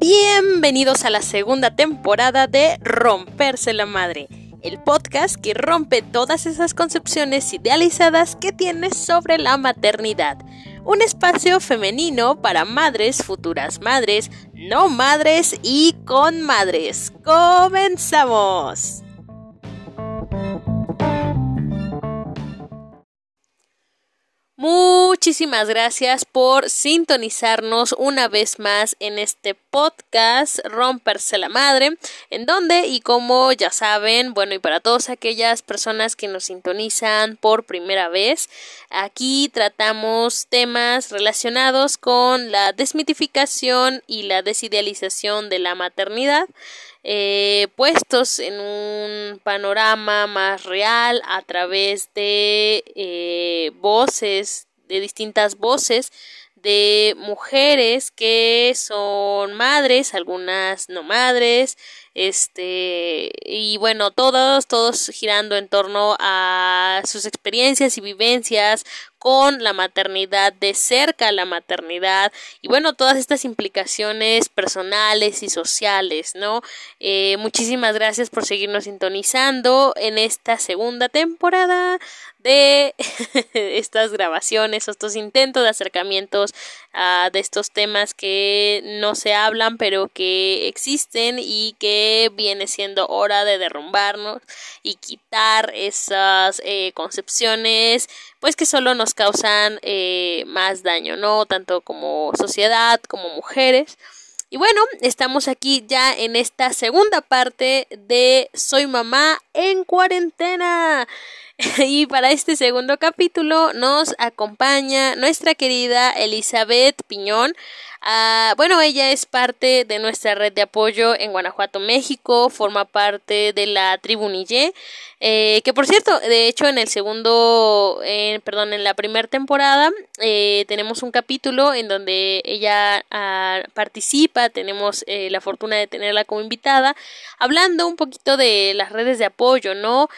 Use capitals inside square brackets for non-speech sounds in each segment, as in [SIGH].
Bienvenidos a la segunda temporada de Romperse la Madre, el podcast que rompe todas esas concepciones idealizadas que tienes sobre la maternidad. Un espacio femenino para madres, futuras madres, no madres y con madres. ¡Comenzamos! Muchísimas gracias por sintonizarnos una vez más en este podcast Romperse la Madre, en donde y como ya saben, bueno, y para todas aquellas personas que nos sintonizan por primera vez, aquí tratamos temas relacionados con la desmitificación y la desidealización de la maternidad. Eh, puestos en un panorama más real a través de eh, voces, de distintas voces de mujeres que son madres, algunas no madres, este y bueno todos todos girando en torno a sus experiencias y vivencias con la maternidad de cerca la maternidad y bueno todas estas implicaciones personales y sociales no eh, muchísimas gracias por seguirnos sintonizando en esta segunda temporada de [LAUGHS] estas grabaciones estos intentos de acercamientos uh, de estos temas que no se hablan pero que existen y que viene siendo hora de derrumbarnos y quitar esas eh, concepciones pues que solo nos causan eh, más daño, ¿no? Tanto como sociedad como mujeres. Y bueno, estamos aquí ya en esta segunda parte de Soy mamá en cuarentena. [LAUGHS] y para este segundo capítulo nos acompaña nuestra querida Elizabeth Piñón. Ah, bueno, ella es parte de nuestra red de apoyo en Guanajuato, México, forma parte de la tribu Nille, eh, que por cierto, de hecho en el segundo, perdón, en la primera temporada eh, tenemos un capítulo en donde ella ah, participa, tenemos eh, la fortuna de tenerla como invitada, hablando un poquito de las redes de apoyo, ¿no?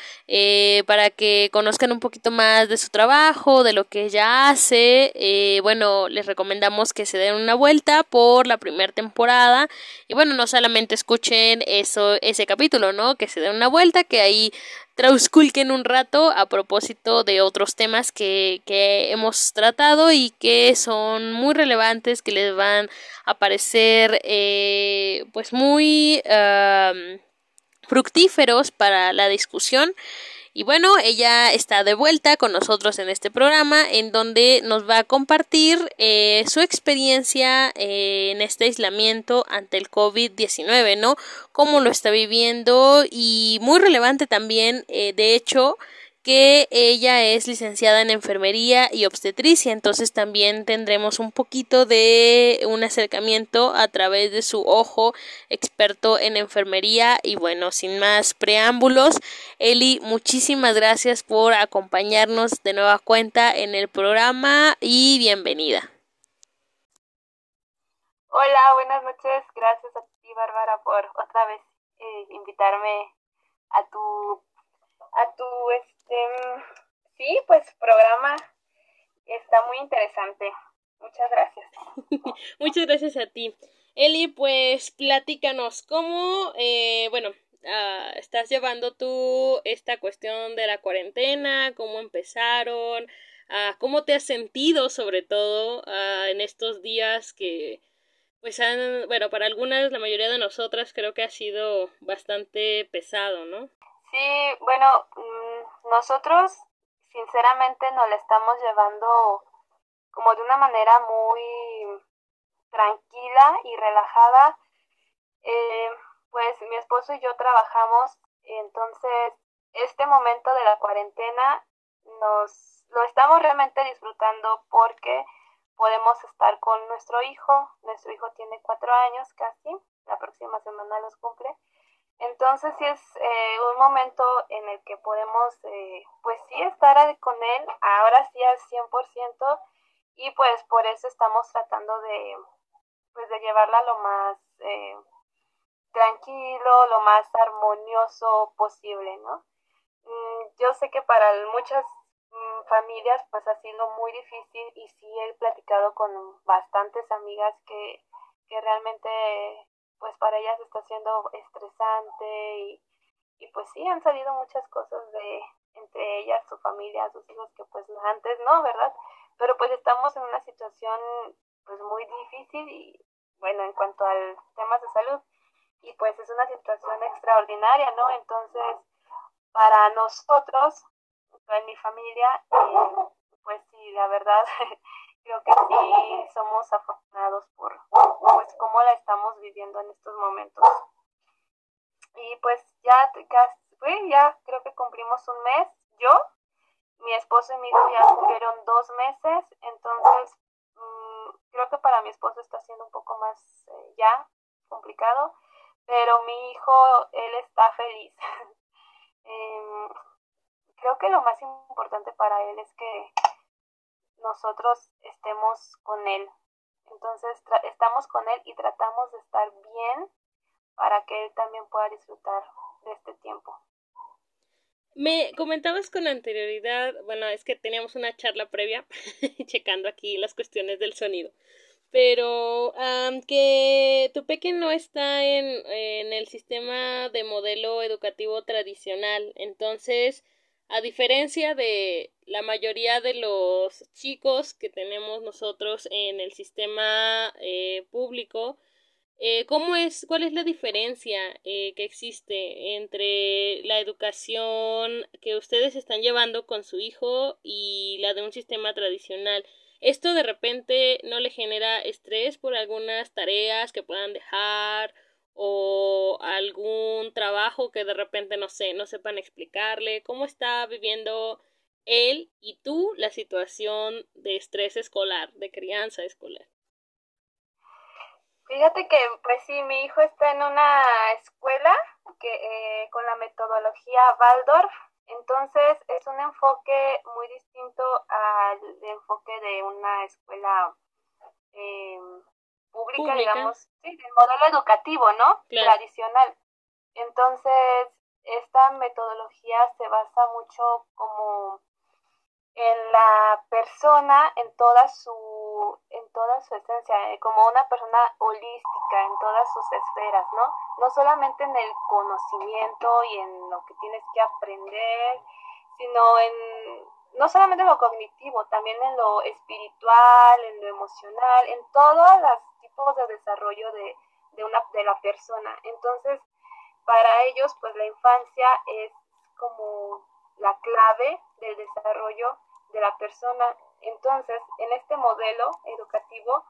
para que conozcan un poquito más de su trabajo, de lo que ella hace, bueno, les recomendamos que se den una vuelta por la primera temporada. Y bueno, no solamente escuchen eso, ese capítulo, ¿no? Que se den una vuelta, que ahí trausculquen un rato a propósito de otros temas que, que hemos tratado y que son muy relevantes, que les van a parecer eh, pues muy fructíferos para la discusión. Y bueno, ella está de vuelta con nosotros en este programa en donde nos va a compartir eh, su experiencia eh, en este aislamiento ante el COVID-19, ¿no? Cómo lo está viviendo y muy relevante también, eh, de hecho, que ella es licenciada en enfermería y obstetricia, entonces también tendremos un poquito de un acercamiento a través de su ojo experto en enfermería. Y bueno, sin más preámbulos, Eli, muchísimas gracias por acompañarnos de nueva cuenta en el programa y bienvenida. Hola, buenas noches, gracias a ti Bárbara por otra vez eh, invitarme a tu a tu este sí, pues programa está muy interesante. Muchas gracias. [LAUGHS] Muchas gracias a ti. Eli, pues platícanos cómo, eh, bueno, uh, estás llevando tú esta cuestión de la cuarentena, cómo empezaron, uh, cómo te has sentido sobre todo uh, en estos días que pues han, bueno, para algunas, la mayoría de nosotras creo que ha sido bastante pesado, ¿no? Sí, bueno, mm, nosotros sinceramente nos la estamos llevando como de una manera muy tranquila y relajada. Eh, pues mi esposo y yo trabajamos, entonces este momento de la cuarentena nos lo estamos realmente disfrutando porque podemos estar con nuestro hijo. Nuestro hijo tiene cuatro años casi, la próxima semana los cumple. Entonces sí es eh, un momento en el que podemos, eh, pues sí, estar con él, ahora sí al 100%, y pues por eso estamos tratando de, pues de llevarla lo más eh, tranquilo, lo más armonioso posible, ¿no? Mm, yo sé que para muchas mm, familias pues ha sido muy difícil y sí he platicado con bastantes amigas que, que realmente pues para ellas está siendo estresante y, y pues sí, han salido muchas cosas de entre ellas, su familia, sus hijos, que pues antes no, ¿verdad? Pero pues estamos en una situación pues muy difícil y bueno, en cuanto al temas de salud y pues es una situación extraordinaria, ¿no? Entonces, para nosotros, en mi familia, eh, pues sí, la verdad, [LAUGHS] creo que sí somos afortunados por pues cómo la estamos viviendo en estos momentos. Y pues ya, ya creo que cumplimos un mes, yo, mi esposo y mi hijo ya cumplieron dos meses, entonces mm, creo que para mi esposo está siendo un poco más eh, ya complicado, pero mi hijo, él está feliz. [LAUGHS] Em, creo que lo más importante para él es que nosotros estemos con él. Entonces estamos con él y tratamos de estar bien para que él también pueda disfrutar de este tiempo. Me comentabas con anterioridad, bueno, es que teníamos una charla previa, [LAUGHS] checando aquí las cuestiones del sonido, pero que tu peque no está en el sistema de modelo educativo tradicional, entonces, a diferencia de la mayoría de los chicos que tenemos nosotros en el sistema eh, público, eh, ¿Cómo es, cuál es la diferencia eh, que existe entre la educación que ustedes están llevando con su hijo y la de un sistema tradicional? ¿Esto de repente no le genera estrés por algunas tareas que puedan dejar o algún trabajo que de repente no sé, no sepan explicarle? ¿Cómo está viviendo él y tú la situación de estrés escolar, de crianza escolar? Fíjate que, pues sí, mi hijo está en una escuela que eh, con la metodología Waldorf, entonces es un enfoque muy distinto al enfoque de una escuela eh, pública, digamos, sí, el modelo educativo, ¿no? Tradicional. Entonces, esta metodología se basa mucho como en la persona en toda su en toda su esencia eh, como una persona holística en todas sus esferas no no solamente en el conocimiento y en lo que tienes que aprender sino en no solamente en lo cognitivo también en lo espiritual en lo emocional en todos los de desarrollo de, de una de la persona entonces para ellos pues la infancia es como la clave del desarrollo de la persona. Entonces, en este modelo educativo,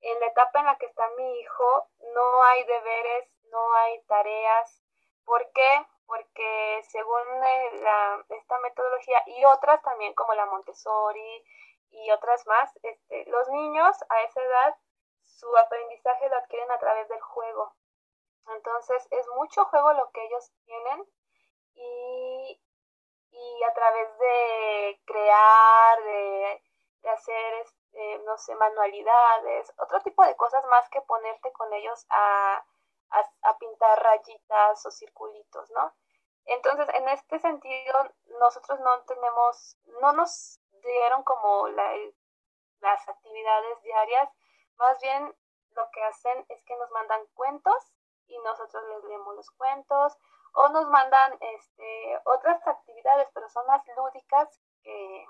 en la etapa en la que está mi hijo, no hay deberes, no hay tareas. ¿Por qué? Porque según eh, la, esta metodología y otras también como la Montessori y otras más, este, los niños a esa edad su aprendizaje lo adquieren a través del juego. Entonces es mucho juego lo que ellos tienen y y a través de crear, de, hacer, este, no sé, manualidades, otro tipo de cosas más que ponerte con ellos a, a, pintar rayitas o circulitos, ¿no? Entonces, en este sentido, nosotros no tenemos, no nos dieron como la, las actividades diarias, más bien lo que hacen es que nos mandan cuentos y nosotros les leemos los cuentos o nos mandan este, otras actividades, pero son más lúdicas que,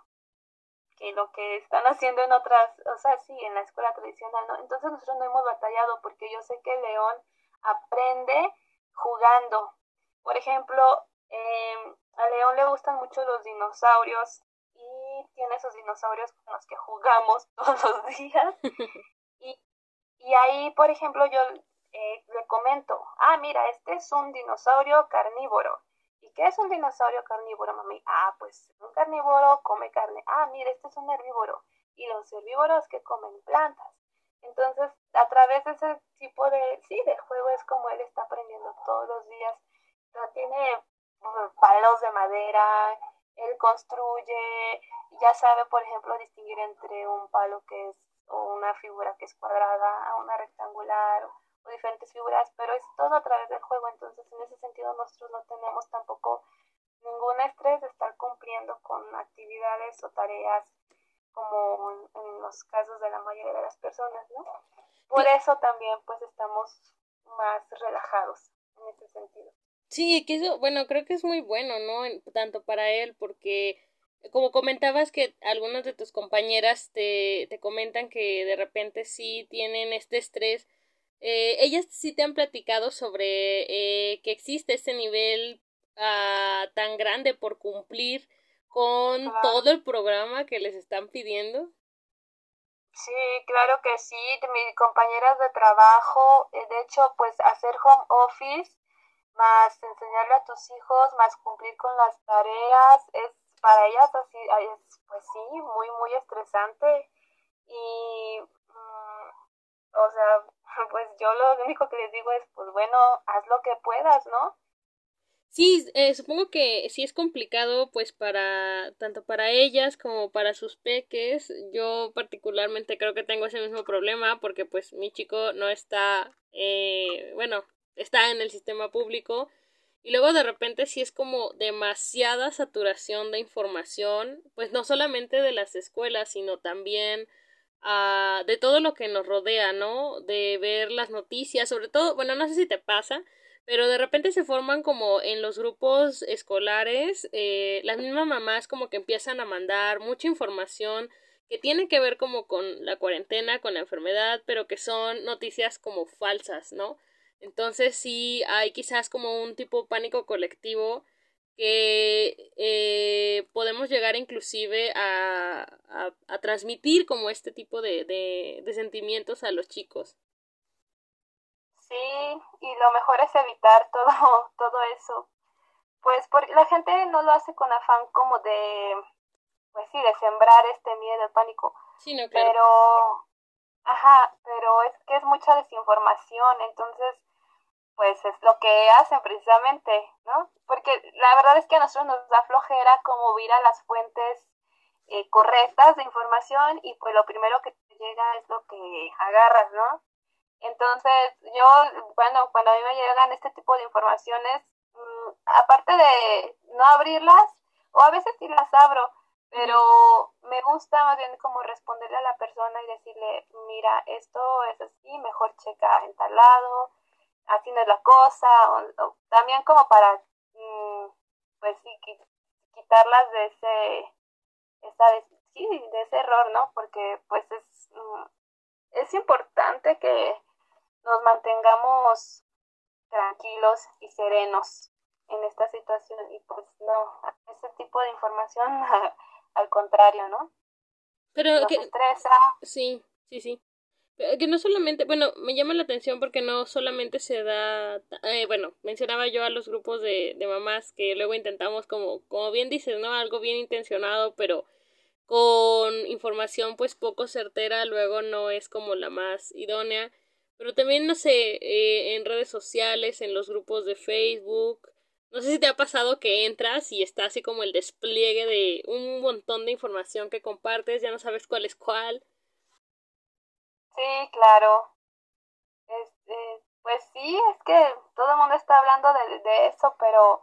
que lo que están haciendo en otras, o sea, sí, en la escuela tradicional, ¿no? Entonces nosotros no hemos batallado porque yo sé que león aprende jugando. Por ejemplo, eh, a León le gustan mucho los dinosaurios y tiene esos dinosaurios con los que jugamos [LAUGHS] todos los días. [LAUGHS] Y, ahí, por ejemplo, yo eh, le comento, ah, mira, este es un dinosaurio carnívoro. ¿Y qué es un dinosaurio carnívoro, mami? Ah, pues un carnívoro come carne. Ah, mira, este es un herbívoro. Y los herbívoros que comen plantas. Entonces, a través de ese tipo de, sí, de juego es como él está aprendiendo todos los días. tiene palos de madera, él construye, ya sabe, por ejemplo, distinguir entre un palo que es, o una figura que es cuadrada a una rectangular, diferentes figuras, pero es todo a través del juego, entonces en ese sentido nosotros no tenemos tampoco ningún estrés de estar cumpliendo con actividades o tareas como en, los casos de la mayoría de las personas, ¿no? Por eso también pues estamos más relajados en ese sentido. Sí, que eso, bueno, creo que es muy bueno, ¿no? Tanto para él, porque como comentabas que algunas de tus compañeras te, te comentan que de repente sí tienen este estrés, eh, ellas sí te han platicado sobre eh, que existe este nivel uh, tan grande por cumplir con todo el programa que les están pidiendo. Sí, claro que sí, mis compañeras de trabajo, eh, de hecho, pues hacer home office, más enseñarle a tus hijos, más cumplir con las tareas, es para ellas así, es, pues sí, muy, muy estresante. Y, mm, o sea, [LAUGHS] pues yo lo único que les digo es, pues bueno, haz lo que puedas, ¿no? Sí, eh, supongo que sí es complicado, pues para tanto para ellas como para sus peques. Yo particularmente creo que tengo ese mismo problema porque pues mi chico no está, eh, bueno, está en el sistema público y luego de repente sí es como demasiada saturación de información, pues no solamente de las escuelas, sino también uh, de todo lo que nos rodea, ¿no? De ver las noticias, sobre todo, bueno, no sé si te pasa, pero de repente se forman como en los grupos escolares, eh, las mismas mamás como que empiezan a mandar mucha información que tiene que ver como con la cuarentena, con la enfermedad, pero que son noticias como falsas, ¿no? Entonces sí hay quizás como un tipo pánico colectivo que eh, podemos llegar inclusive a, a, a, transmitir como este tipo de, de, de sentimientos a los chicos. Sí, y lo mejor es evitar [LAUGHS] todo, todo eso. Pues porque la gente no lo hace con afán como de, pues sí, de sembrar este miedo, el pánico. Sí, no, claro. Pero, ajá, pero es que es mucha desinformación, entonces, pues es lo que hacen precisamente, ¿no? Porque la verdad es que a nosotros nos da flojera como ir a las fuentes eh, correctas de información y pues lo primero que te llega es lo que agarras, ¿no? Entonces, yo, bueno, cuando a mí me llegan este tipo de informaciones, mmm, aparte de no abrirlas, o a veces sí las abro, pero me gusta más bien como responderle a la persona y decirle, mira, esto es así, mejor checa en tal lado, así no es la cosa, o, o también como para, mmm, pues sí, quitarlas de ese, esa, sí, de ese error, ¿no? Porque pues es, mmm, es importante que nos mantengamos tranquilos y serenos en esta situación y pues no, ese tipo de información [LAUGHS] al contrario, ¿no? Pero nos que estresa. sí, sí, sí. Que no solamente, bueno, me llama la atención porque no solamente se da, eh, bueno, mencionaba yo a los grupos de, de mamás que luego intentamos como, como bien dices, ¿no? Algo bien intencionado, pero con información pues poco certera, luego no es como la más idónea pero también, no sé, eh, en redes sociales, en los grupos de Facebook. No sé si te ha pasado que entras y está así como el despliegue de un montón de información que compartes, ya no sabes cuál es cuál. Sí, claro. Este, pues sí, es que todo el mundo está hablando de, de eso, pero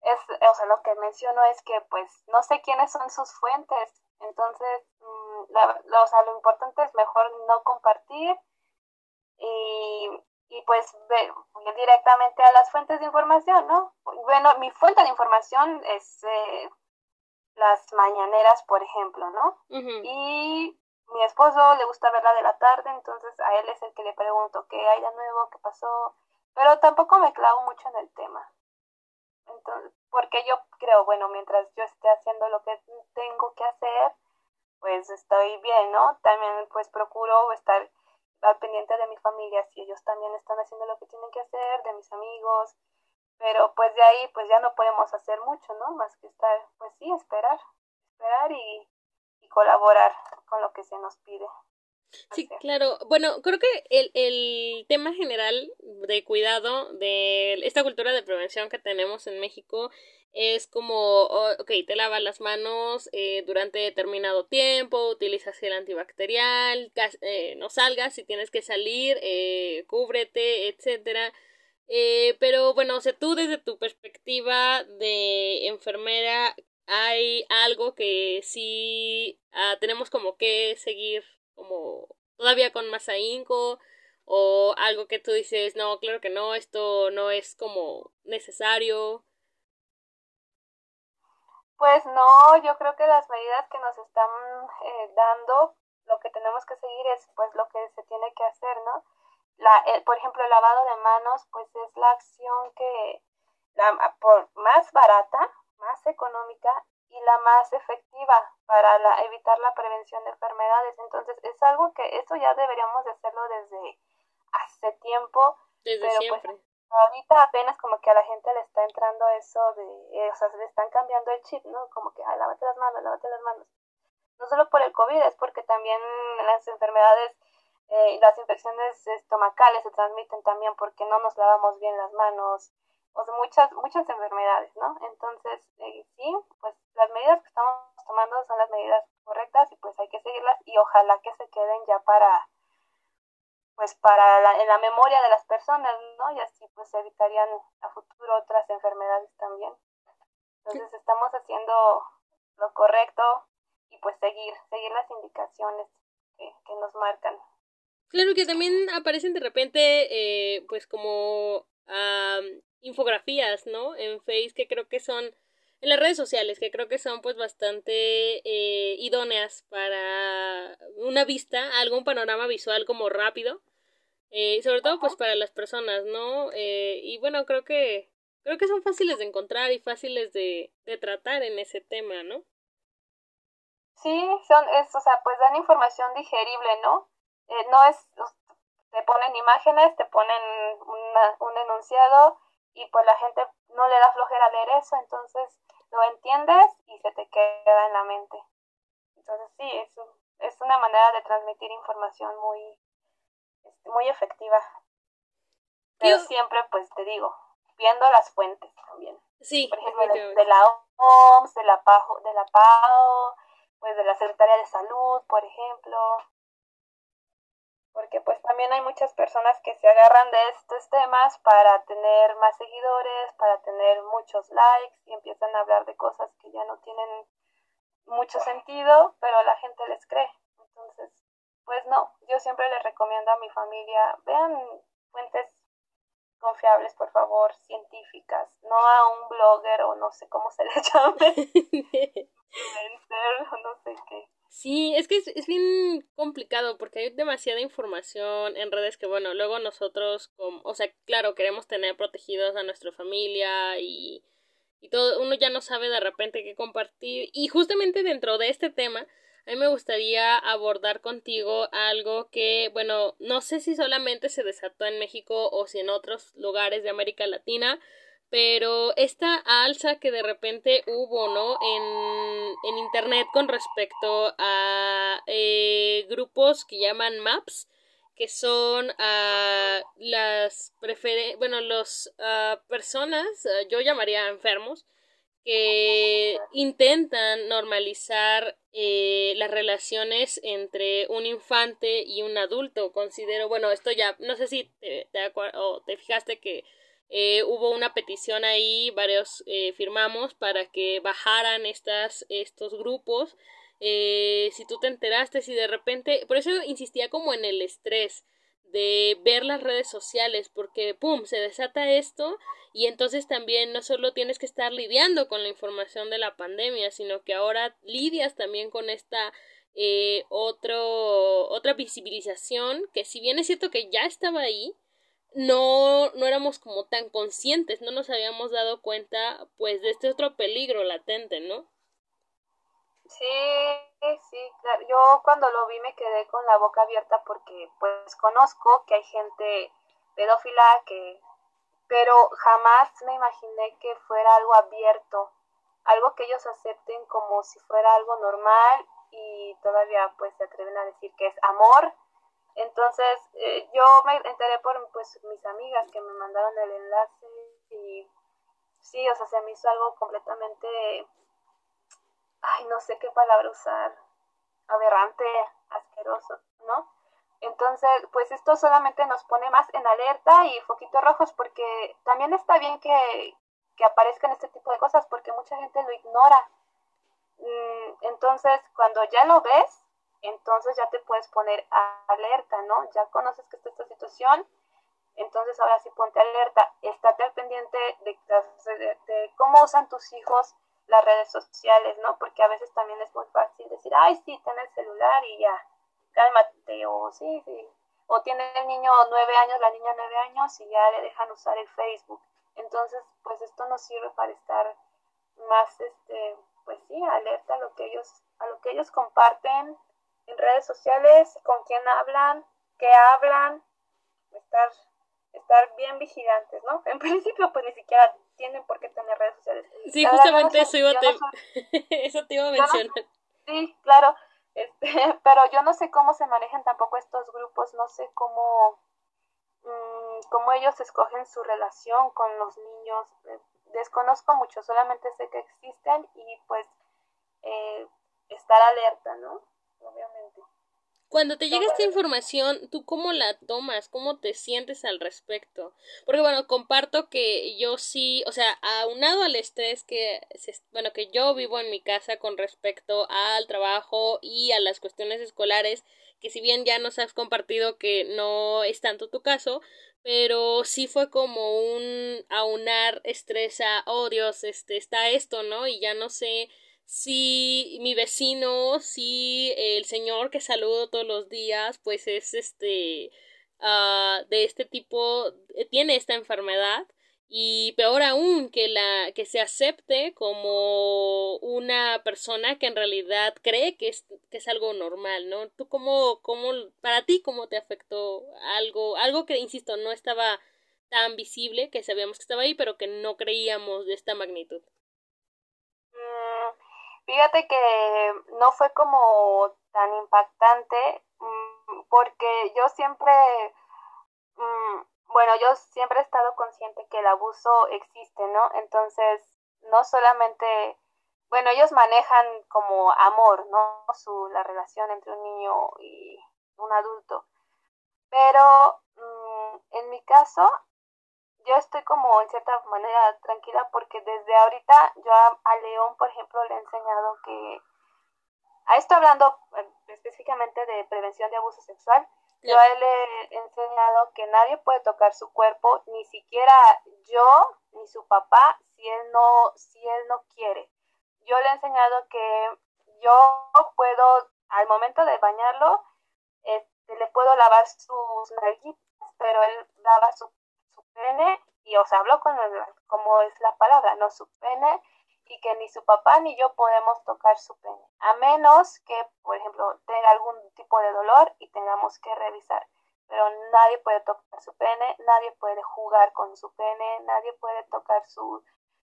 es, o sea, lo que menciono es que pues no sé quiénes son sus fuentes, entonces, mmm, la, la, o sea, lo importante es mejor no compartir y, y pues ver directamente a las fuentes de información, ¿no? Bueno, mi fuente de información es eh, las mañaneras, por ejemplo, ¿no? Uh -huh. Y mi esposo le gusta verla de la tarde, entonces a él es el que le pregunto qué hay de nuevo, qué pasó, pero tampoco me clavo mucho en el tema. Entonces, porque yo creo, bueno, mientras yo esté haciendo lo que tengo que hacer, pues estoy bien, ¿no? También pues procuro estar al pendiente de mi familia, si ellos también están haciendo lo que tienen que hacer, de mis amigos, pero pues de ahí pues ya no podemos hacer mucho, ¿no? Más que estar, pues sí, esperar, esperar y, y colaborar con lo que se nos pide. Sí, claro. Bueno, creo que el, el tema general de cuidado de esta cultura de prevención que tenemos en México es como, oh, ok, te lavas las manos eh, durante determinado tiempo, utilizas el antibacterial, eh, no salgas si tienes que salir, eh, cúbrete, etcétera. Eh, pero bueno, o sea, tú desde tu perspectiva de enfermera, hay algo que sí ah, tenemos como que seguir como todavía con más ahínco o algo que tú dices, no, claro que no, esto no es como necesario. Pues no, yo creo que las medidas que nos están eh, dando, lo que tenemos que seguir es pues lo que se tiene que hacer, ¿no? La, por ejemplo, el lavado de manos, pues es la acción que, la, por más barata, más económica y la más efectiva para la, evitar la prevención de enfermedades. Entonces, es algo que eso ya deberíamos de hacerlo desde hace tiempo. Desde pero pues, siempre. Pues, ahorita apenas como que a la gente le está entrando eso de, eh, o sea, se le están cambiando el chip, ¿no? Como que, ay, lávate las manos, lávate las manos. No solo por el COVID, es porque también las enfermedades eh, las infecciones estomacales se transmiten también porque no nos lavamos bien las manos, o sea, muchas, muchas enfermedades, ¿no? Entonces, eh, sí, pues las medidas que estamos tomando son las medidas correctas y pues hay que seguirlas y ojalá que se queden ya para, pues para la, en la memoria de las personas, ¿no? Y así pues evitarían a futuro otras enfermedades también. Entonces estamos haciendo lo correcto y pues seguir, seguir las indicaciones que, que nos marcan. Claro que también aparecen de repente, eh, pues como infografías, ¿no? En Face que creo que son, en las redes sociales, que creo que son pues bastante eh, idóneas para una vista, algún panorama visual como rápido, eh, sobre todo pues para las personas, ¿no? Eh, y bueno, creo que, creo que son fáciles de encontrar y fáciles de, de tratar en ese tema, ¿no? Sí, son, es, o sea, pues dan información digerible, ¿no? Eh, no es, te ponen imágenes, te ponen un enunciado y pues la gente no le da flojera leer eso, entonces lo entiendes y se te queda en la mente. Entonces sí, es, es una manera de transmitir información muy, este, muy efectiva. Pero siempre, pues te digo, viendo las fuentes también. Sí, por ejemplo, de, la OMS, de la PAO, de la PAO, pues de la Secretaría de Salud, por ejemplo porque pues también hay muchas personas que se agarran de estos temas para tener más seguidores, para tener muchos likes y empiezan a hablar de cosas que ya no tienen mucho sentido, pero la gente les cree. Entonces, pues no, yo siempre les recomiendo a mi familia, vean fuentes confiables, por favor, científicas, no a un blogger o no sé cómo se le [LAUGHS] llame, [LAUGHS] o no sé qué. Sí, es que es, bien complicado porque hay demasiada información en redes que, bueno, luego nosotros, como, o sea, claro, queremos tener protegidos a nuestra familia y, y todo, uno ya no sabe de repente qué compartir. Y justamente dentro de este tema, a mí me gustaría abordar contigo algo que, bueno, no sé si solamente se desató en México o si en otros lugares de América Latina, pero esta alza que de repente hubo, ¿no? En, en internet con respecto a eh, grupos que llaman maps, que son a las preferen bueno, los personas, yo llamaría enfermos, que intentan normalizar eh, las relaciones entre un infante y un adulto. Considero, bueno, esto ya, no sé si te, te, o te fijaste que eh, hubo una petición ahí, varios eh, firmamos para que bajaran estas, estos grupos. Eh, si tú te enteraste, si de repente, por eso insistía como en el estrés de ver las redes sociales, porque ¡pum! se desata esto y entonces también no solo tienes que estar lidiando con la información de la pandemia, sino que ahora lidias también con esta eh, otro, otra visibilización que si bien es cierto que ya estaba ahí, no, no éramos como tan conscientes, no nos habíamos dado cuenta pues de este otro peligro latente, ¿no? Sí, sí, claro. Yo cuando lo vi me quedé con la boca abierta porque pues conozco que hay gente pedófila que pero jamás me imaginé que fuera algo abierto, algo que ellos acepten como si fuera algo normal y todavía pues se atreven a decir que es amor entonces, eh, yo me enteré por pues mis amigas que me mandaron el enlace y sí, o sea, se me hizo algo completamente, ay, no sé qué palabra usar, aberrante, asqueroso, ¿no? Entonces, pues esto solamente nos pone más en alerta y foquitos rojos porque también está bien que, que aparezcan este tipo de cosas porque mucha gente lo ignora. Mm, entonces, cuando ya lo ves, entonces ya te puedes poner alerta, ¿no? Ya conoces que está esta situación, entonces ahora sí ponte alerta, estate al pendiente de, cómo usan tus hijos las redes sociales, ¿no? Porque a veces también es muy fácil decir, ay, sí, ten el celular y ya, cálmate, o sí, sí. O tiene el niño nueve años, la niña nueve años y ya le dejan usar el Facebook. Entonces, pues esto nos sirve para estar más, este, pues sí, alerta a lo que ellos, a lo que ellos comparten en redes sociales, con quién hablan, qué hablan, estar, estar bien vigilantes, ¿no? [LAUGHS] En principio, pues ni siquiera tienen por qué tener redes sociales. Sí, justamente eso, iba te... [LAUGHS] eso te iba a mencionar. sí, claro, este, [LAUGHS] pero yo no sé cómo se manejan tampoco estos grupos, no sé cómo, mmm, cómo ellos escogen su relación con los niños. Eh, desconozco mucho, solamente sé que existen y pues eh, estar alerta, ¿no? Obviamente. Cuando te llega esta información, ¿tú cómo la tomas? ¿Cómo te sientes al respecto? Porque bueno, comparto que yo sí, o sea, aunado al estrés que, bueno, que yo vivo en mi casa con respecto al trabajo y a las cuestiones escolares, que si bien ya nos has compartido que no es tanto tu caso, pero sí fue como un aunar estrés a, oh Dios, este, está esto, ¿no? Y ya no sé si mi vecino, si el señor que saludo todos los días, pues es este uh, de este tipo, eh, tiene esta enfermedad y peor aún que la que se acepte como una persona que en realidad cree que es, que es algo normal, ¿no? Tú cómo, cómo, para ti cómo te afectó algo, algo que insisto no estaba tan visible, que sabíamos que estaba ahí, pero que no creíamos de esta magnitud. Mm, Fíjate que no fue como tan impactante mm, porque yo siempre, mm, bueno, yo siempre he estado consciente que el abuso existe, ¿no? Entonces, no solamente, bueno, ellos manejan como amor, ¿no? Su, la relación entre un niño y un adulto. Pero mm, en mi caso, yo estoy como en cierta manera tranquila porque desde ahorita yo a, León, por ejemplo, le he enseñado que, a esto hablando eh, específicamente de prevención de abuso sexual, yo a él le he enseñado que nadie puede tocar su cuerpo, ni siquiera yo ni su papá, si él no, si él no quiere. Yo le he enseñado que yo puedo, al momento de bañarlo, este, le puedo lavar sus nalguitas, pero él lava su pene, y os hablo con como es la palabra, no su pene, y que ni su papá ni yo podemos tocar su pene, a menos que, por ejemplo, tenga algún tipo de dolor y tengamos que revisar. Pero nadie puede tocar su pene, nadie puede jugar con su pene, nadie puede tocar su,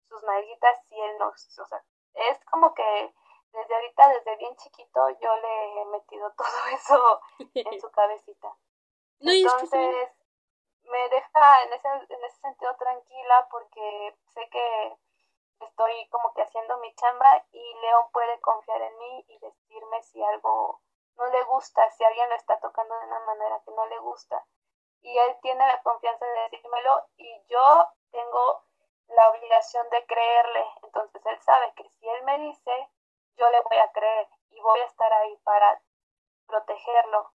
sus nalguitas si él no, o sea, es como que desde ahorita, desde bien chiquito, yo le he metido [LAUGHS] todo eso en su cabecita. Entonces, me deja en ese, en ese sentido tranquila porque sé que estoy como que haciendo mi chamba y León puede confiar en mí y decirme si algo no le gusta, si alguien lo está tocando de una manera que no le gusta. Y él tiene la confianza de decírmelo y yo tengo la obligación de creerle. Entonces él sabe que si él me dice, yo le voy a creer y voy a estar ahí para protegerlo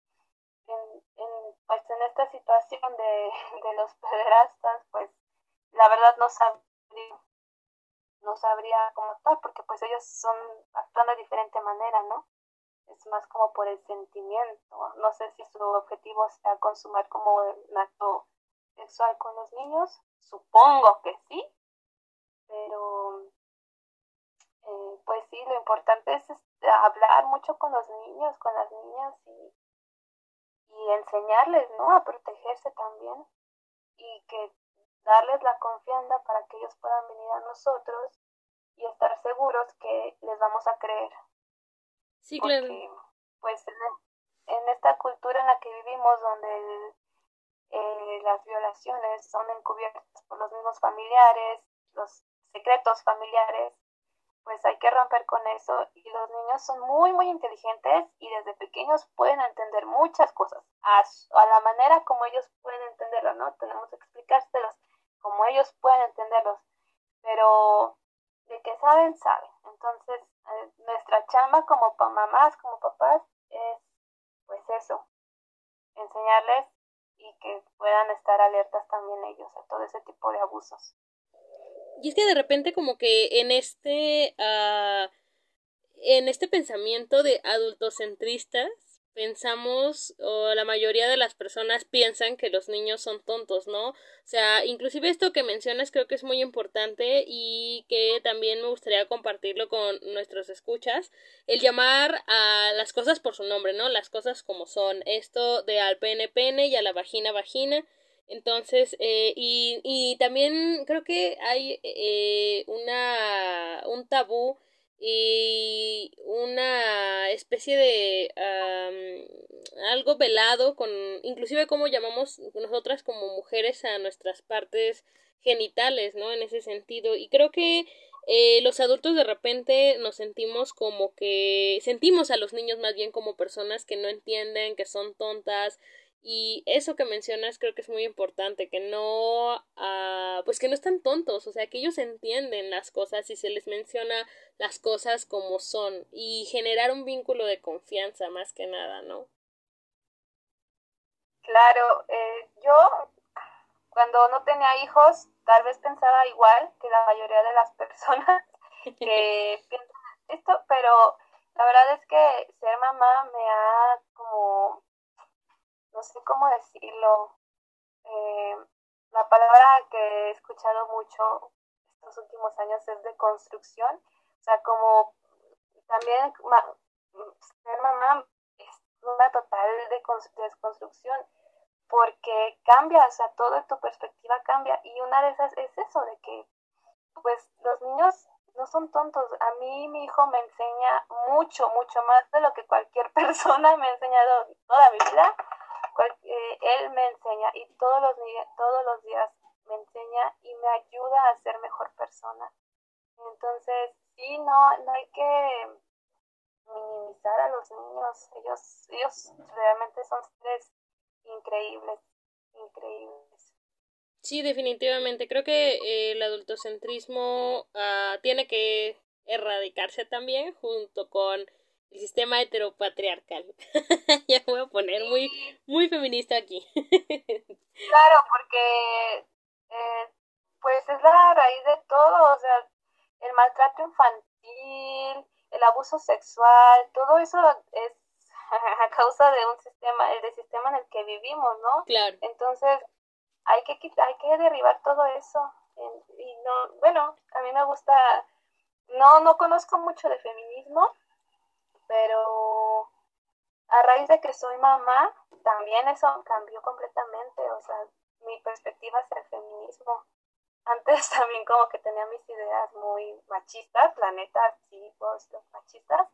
en, en, pues en esta situación de, los pederastas, pues la verdad no sabría, no sabría cómo tal, porque pues ellos son actuando de diferente manera, ¿no? Es más como por el sentimiento. No sé si su objetivo sea consumar como un acto sexual con los niños. Supongo que sí, pero eh, pues sí, lo importante es este, hablar mucho con los niños, con las niñas y y enseñarles, ¿no? A protegerse también y que darles la confianza para que ellos puedan venir a nosotros y estar seguros que les vamos a creer. Sí, claro. Pues en, esta cultura en la que vivimos, donde eh, las violaciones son encubiertas por los mismos familiares, los secretos familiares, pues hay que romper con eso y los niños son muy muy inteligentes y desde pequeños pueden entender muchas cosas a, la manera como ellos pueden entenderlo, ¿no? Tenemos que explicárselos como ellos pueden entenderlos, pero de que saben, saben. Entonces, eh, nuestra chamba como mamás, como papás, es eso, enseñarles y que puedan estar alertas también ellos a todo ese tipo de abusos. Y es que de repente como que en este uh, en este pensamiento de adultocentristas pensamos o la mayoría de las personas piensan que los niños son tontos, ¿no? O sea, inclusive esto que mencionas creo que es muy importante y que también me gustaría compartirlo con nuestros escuchas, el llamar a las cosas por su nombre, ¿no? Las cosas como son, esto de al pene pene y a la vagina vagina. Entonces, eh, y, y también creo que hay eh, una, un tabú y una especie de algo velado con inclusive como llamamos nosotras como mujeres a nuestras partes genitales no en ese sentido. Y creo que eh, los adultos de repente nos sentimos como que sentimos a los niños más bien como personas que no entienden que son tontas y eso que mencionas creo que es muy importante, que no, uh, pues que no están tontos, o sea, que ellos entienden las cosas y se les menciona las cosas como son y generar un vínculo de confianza más que nada, ¿no? Claro, eh, yo cuando no tenía hijos tal vez pensaba igual que la mayoría de las [LAUGHS] personas que [LAUGHS] piensan esto, pero la verdad es que ser mamá me ha como no sé cómo decirlo, eh, la palabra que he escuchado mucho estos últimos años es de construcción, o sea, como también ser mamá es una total de desconstrucción porque cambia, o sea, toda tu perspectiva cambia y una de esas es eso, de que pues los niños no son tontos. A mí mi hijo me enseña mucho, mucho más de lo que cualquier [LAUGHS] persona me ha enseñado toda mi vida eh, él me enseña y todos los, todos los días me enseña y me ayuda a ser mejor persona. Entonces, sí, no, no hay que minimizar a los niños. Ellos, ellos realmente son seres increíbles, increíbles. Sí, definitivamente. Creo que eh, el adultocentrismo uh, tiene que erradicarse también junto con el sistema heteropatriarcal. [LAUGHS] ya me voy a poner muy, muy feminista aquí. [LAUGHS] claro, porque eh, pues es la raíz de todo, o sea, el maltrato infantil, el abuso sexual, todo eso es [LAUGHS] a causa de un sistema, el sistema en el que vivimos, ¿no? Claro. Entonces, hay que hay que derribar todo eso. Y no, bueno, a mí me gusta, no, no conozco mucho de feminismo, pero a raíz de que soy mamá, también eso cambió completamente, o sea, mi perspectiva hacia el feminismo. [LAUGHS] Antes también como que tenía mis ideas muy machistas, la neta, sí, pues machistas,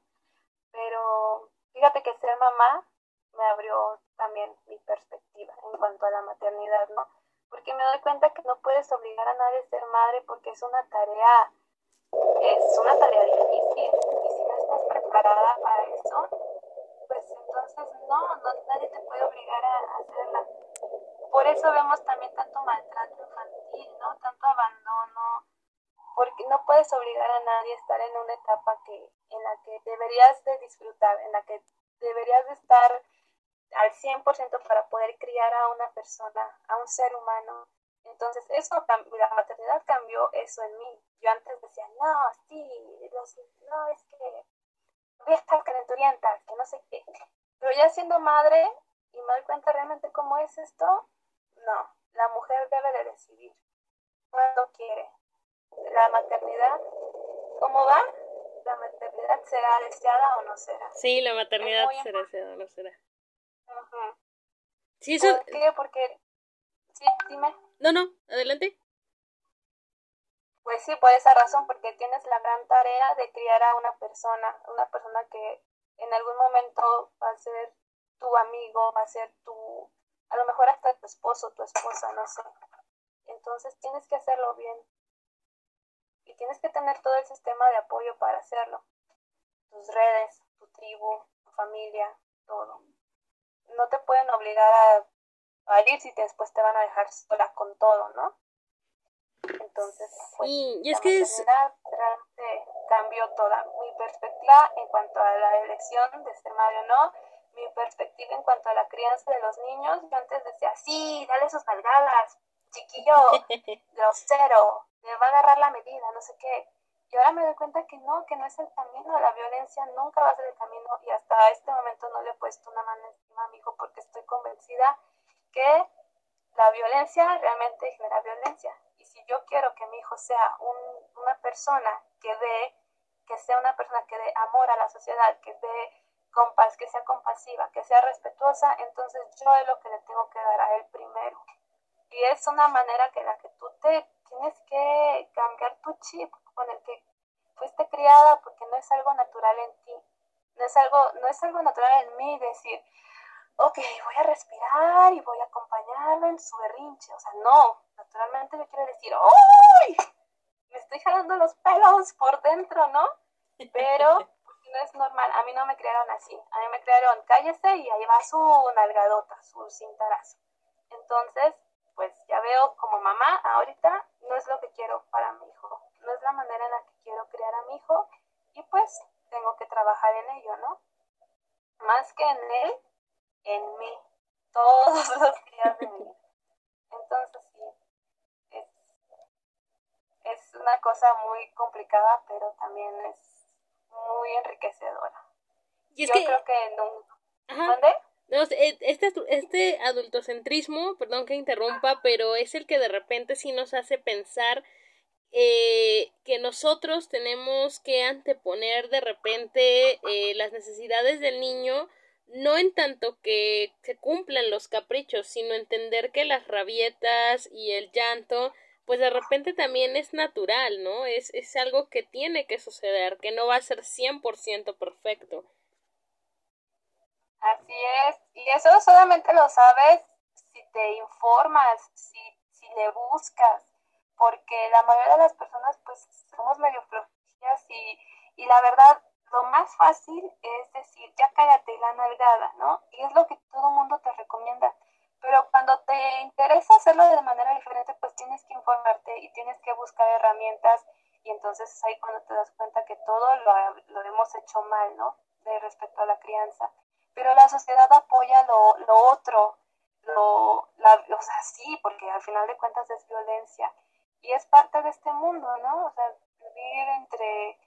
pero fíjate que ser mamá me abrió también mi perspectiva en cuanto a la maternidad, ¿no? Porque me doy cuenta que no puedes obligar a nadie a ser madre porque es una tarea, es una tarea difícil para eso, pues entonces no, no nadie te puede obligar a, hacerla. Por eso vemos también tanto maltrato infantil, ¿no? Tanto abandono, porque no puedes obligar a nadie a estar en una etapa que en la que deberías de disfrutar, en la que deberías de estar al 100% para poder criar a una persona, a un ser humano. Entonces, eso, la maternidad cambió eso en mí. Yo antes decía, no, sí, no, es que viejas calenturientas, que no sé qué. Pero ya siendo madre y me doy cuenta realmente cómo es esto, no, la mujer debe de decidir cuando quiere. La maternidad, ¿cómo va? La maternidad será deseada o no será. Sí, la maternidad será deseada o no será. sí, eso... ¿Por qué? Porque... Sí, dime. No, no, adelante. Pues sí, por esa razón, porque tienes la gran tarea de criar a una persona, una persona que en algún momento va a ser tu amigo, va a ser tu, a lo mejor hasta tu esposo, tu esposa, no sé. Entonces tienes que hacerlo bien. Y tienes que tener todo el sistema de apoyo para hacerlo. Tus redes, tu tribu, tu familia, todo. No te pueden obligar a, a si después te van a dejar sola con todo, ¿no? Entonces, pues, y es que es... realmente cambió toda mi perspectiva en cuanto a la elección de ser madre o no. mi perspectiva en cuanto a la crianza de los niños, yo antes decía, sí, dale sus nalgadas, chiquillo, [LAUGHS] grosero, le va a agarrar la medida, no sé qué. Y ahora me doy cuenta que no, que no es el camino, la violencia nunca va a ser el camino y hasta este momento no le he puesto una mano encima a mi hijo porque estoy convencida que la violencia realmente genera violencia. Si yo quiero que mi hijo sea una persona que dé, que sea una persona que dé amor a la sociedad, que dé compas, que sea compasiva, que sea respetuosa, entonces yo es lo que le tengo que dar a él primero. Y es una manera que la que tú te tienes que cambiar tu chip con el que fuiste criada porque no es algo natural en ti. No es algo, no es algo natural en mí decir, ok, voy a respirar y voy a acompañarlo en su berrinche. O sea, no, naturalmente yo quiero decir, ¡ay! Me estoy jalando los pelos por dentro, ¿no? Pero no es normal, a mí no me criaron así. A mí me criaron, cállese y ahí va su nalgadota, su cintarazo. Entonces, pues ya veo como mamá, ahorita no es lo que quiero para mi hijo. No es la manera en la que quiero criar a mi hijo y pues tengo que trabajar en ello, ¿no? Más que en él, en mí, todos [LAUGHS] los días de mi vida. Entonces sí, es, es una cosa muy complicada, pero también es muy enriquecedora. Y Yo creo que en un... ¿Dónde? No, este, este adultocentrismo, perdón que interrumpa, pero es el que de repente sí nos hace pensar eh, que nosotros tenemos que anteponer de repente eh, las necesidades del niño no en tanto que se cumplan los caprichos, sino entender que las rabietas y el llanto, pues de repente también es natural, ¿no? Es, es algo que tiene que suceder, que no va a ser 100% perfecto. Así es, y eso solamente lo sabes si te informas, si, si le buscas, porque la mayoría de las personas pues somos medio flojillas y, y la verdad lo más fácil es decir, ya cállate la nalgada, ¿no? Y es lo que todo mundo te recomienda. Pero cuando te interesa hacerlo de manera diferente, pues tienes que informarte y tienes que buscar herramientas y entonces es ahí cuando te das cuenta que todo lo, lo hemos hecho mal, ¿no? De respecto a la crianza. Pero la sociedad apoya lo, lo otro, lo, la, o sea, sí, porque al final de cuentas es violencia. Y es parte de este mundo, ¿no? O sea, vivir entre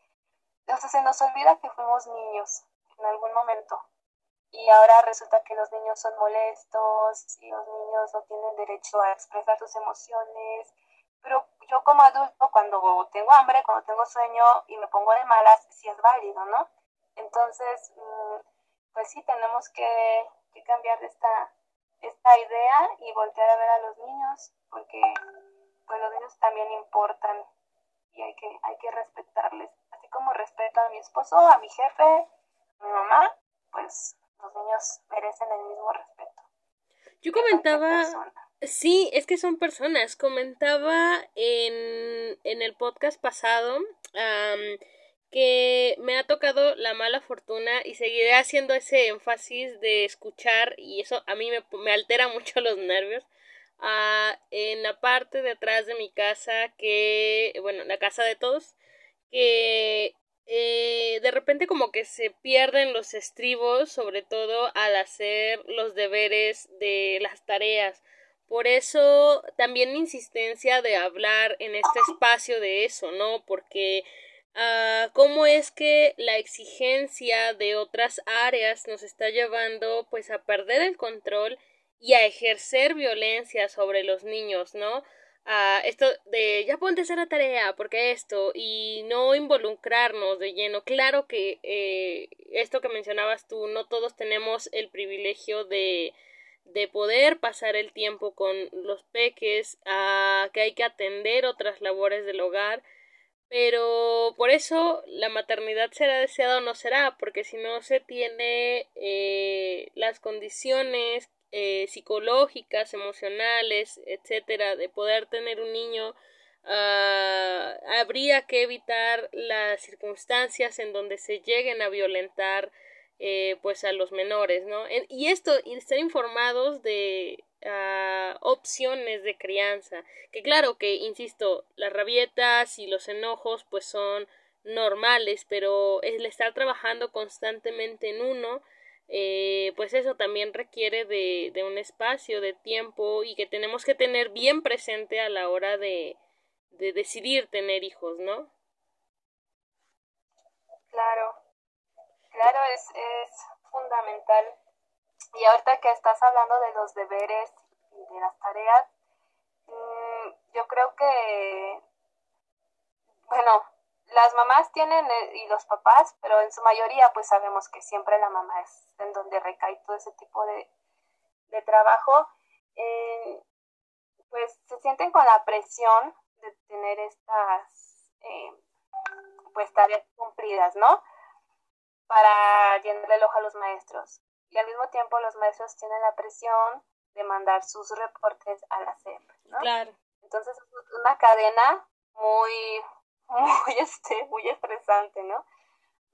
sea, se nos olvida que fuimos niños en algún momento. Y ahora resulta que los niños son molestos y los niños no tienen derecho a expresar sus emociones. Pero yo como adulto, cuando tengo hambre, cuando tengo sueño y me pongo de malas, sí es válido, ¿no? Entonces, mm, pues sí, tenemos que, que cambiar esta, esta idea y voltear a ver a los niños, porque pues los niños también importan y hay que, hay que respetarles como respeto a mi esposo, a mi jefe, a mi mamá, pues los niños merecen el mismo respeto. Yo comentaba, sí, es que son personas, comentaba en, en el podcast pasado que me ha tocado la mala fortuna y seguiré haciendo ese énfasis de escuchar y eso a mí me, me altera mucho [LAUGHS] los nervios. en la parte de atrás de mi casa que, bueno, la casa de todos, que eh, de repente como que se pierden los estribos, sobre todo al hacer los deberes de las tareas. Por eso también la insistencia de hablar en este espacio de eso, ¿no? Porque uh, cómo es que la exigencia de otras áreas nos está llevando pues a perder el control y a ejercer violencia sobre los niños, ¿no? Esto de ya ponte a hacer la tarea, porque esto, y no involucrarnos de lleno. Claro que eh, esto que mencionabas tú, no todos tenemos el privilegio de, de poder pasar el tiempo con los peques, a que hay que atender otras labores del hogar, pero por eso la maternidad será deseada o no será, porque si no se tiene eh, las condiciones eh, psicológicas, emocionales, etcétera, de poder tener un niño, uh, habría que evitar las circunstancias en donde se lleguen a violentar eh, pues a los menores, ¿no? Y esto, y estar informados de uh, opciones de crianza, que claro que, insisto, las rabietas y los enojos pues son normales, pero el estar trabajando constantemente en uno eh, pues eso también requiere de, de un espacio, de tiempo y que tenemos que tener bien presente a la hora de, de decidir tener hijos, ¿no? Claro, claro, es, es fundamental. Y ahorita que estás hablando de los deberes y de las tareas, mm, yo creo que, bueno, las mamás tienen eh, y los papás, pero en su mayoría pues sabemos que siempre la mamá es en donde recae todo ese tipo de, de trabajo, eh, pues se sienten con la presión de tener estas eh, pues tareas cumplidas, ¿no? Para llenarle el ojo a los maestros. Y al mismo tiempo los maestros tienen la presión de mandar sus reportes a la SEP, ¿no? Claro. Entonces es una cadena muy, muy, [LAUGHS] este, muy estresante, ¿no?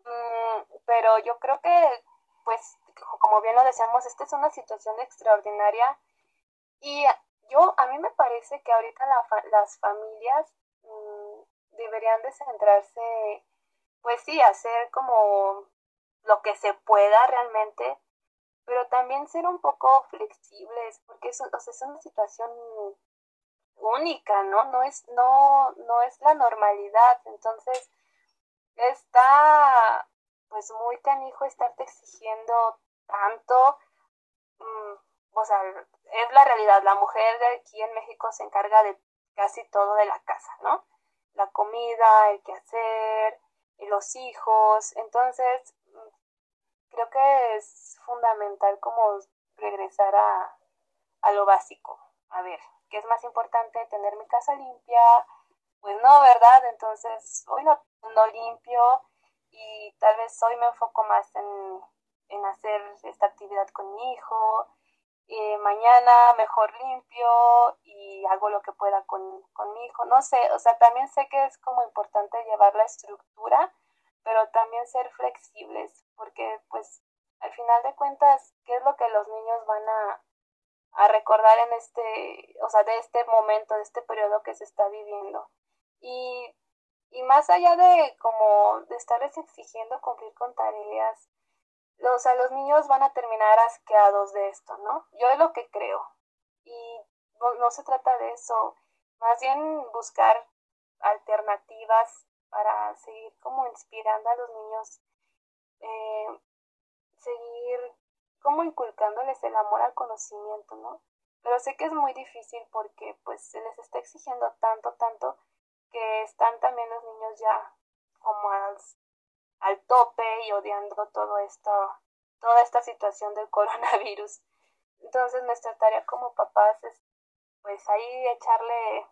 Mm, pero yo creo que, pues, como bien lo decíamos, esta es una situación extraordinaria y yo, a mí me parece que ahorita las familias mm, deberían de centrarse, pues sí, hacer como lo que se pueda realmente, pero también ser un poco flexibles, porque eso, o sea, es una situación única, ¿no? No es, no, no es la normalidad. Entonces, está pues muy canijo estarte exigiendo tanto. Mm, o sea, es la realidad. La mujer de aquí en México se encarga de casi todo de la casa, ¿no? La comida, el quehacer, los hijos. Entonces, creo que es fundamental como regresar a, a lo básico. A ver, ¿qué es más importante? ¿Tener mi casa limpia? Pues no, ¿verdad? Entonces, hoy no, no limpio y tal vez hoy me enfoco más en, en hacer esta actividad con mi hijo eh, mañana mejor limpio y hago lo que pueda con, con mi hijo. No sé, o sea, también sé que es como importante llevar la estructura, pero también ser flexibles, porque pues al final de cuentas, ¿qué es lo que los niños van a, a recordar en este, o sea, de este momento, de este periodo que se está viviendo? Y, y más allá de como de estarles exigiendo cumplir con tareas, o sea, los niños van a terminar asqueados de esto, ¿no? Yo es lo que creo. Y no, se trata de eso, más bien buscar alternativas para seguir como inspirando a los niños, eh, seguir como inculcándoles el amor al conocimiento, ¿no? Pero sé que es muy difícil porque pues se les está exigiendo tanto, tanto, que están también los niños ya como al al tope y odiando todo esto, toda esta situación del [LAUGHS] coronavirus. Entonces nuestra tarea como papás es pues ahí echarle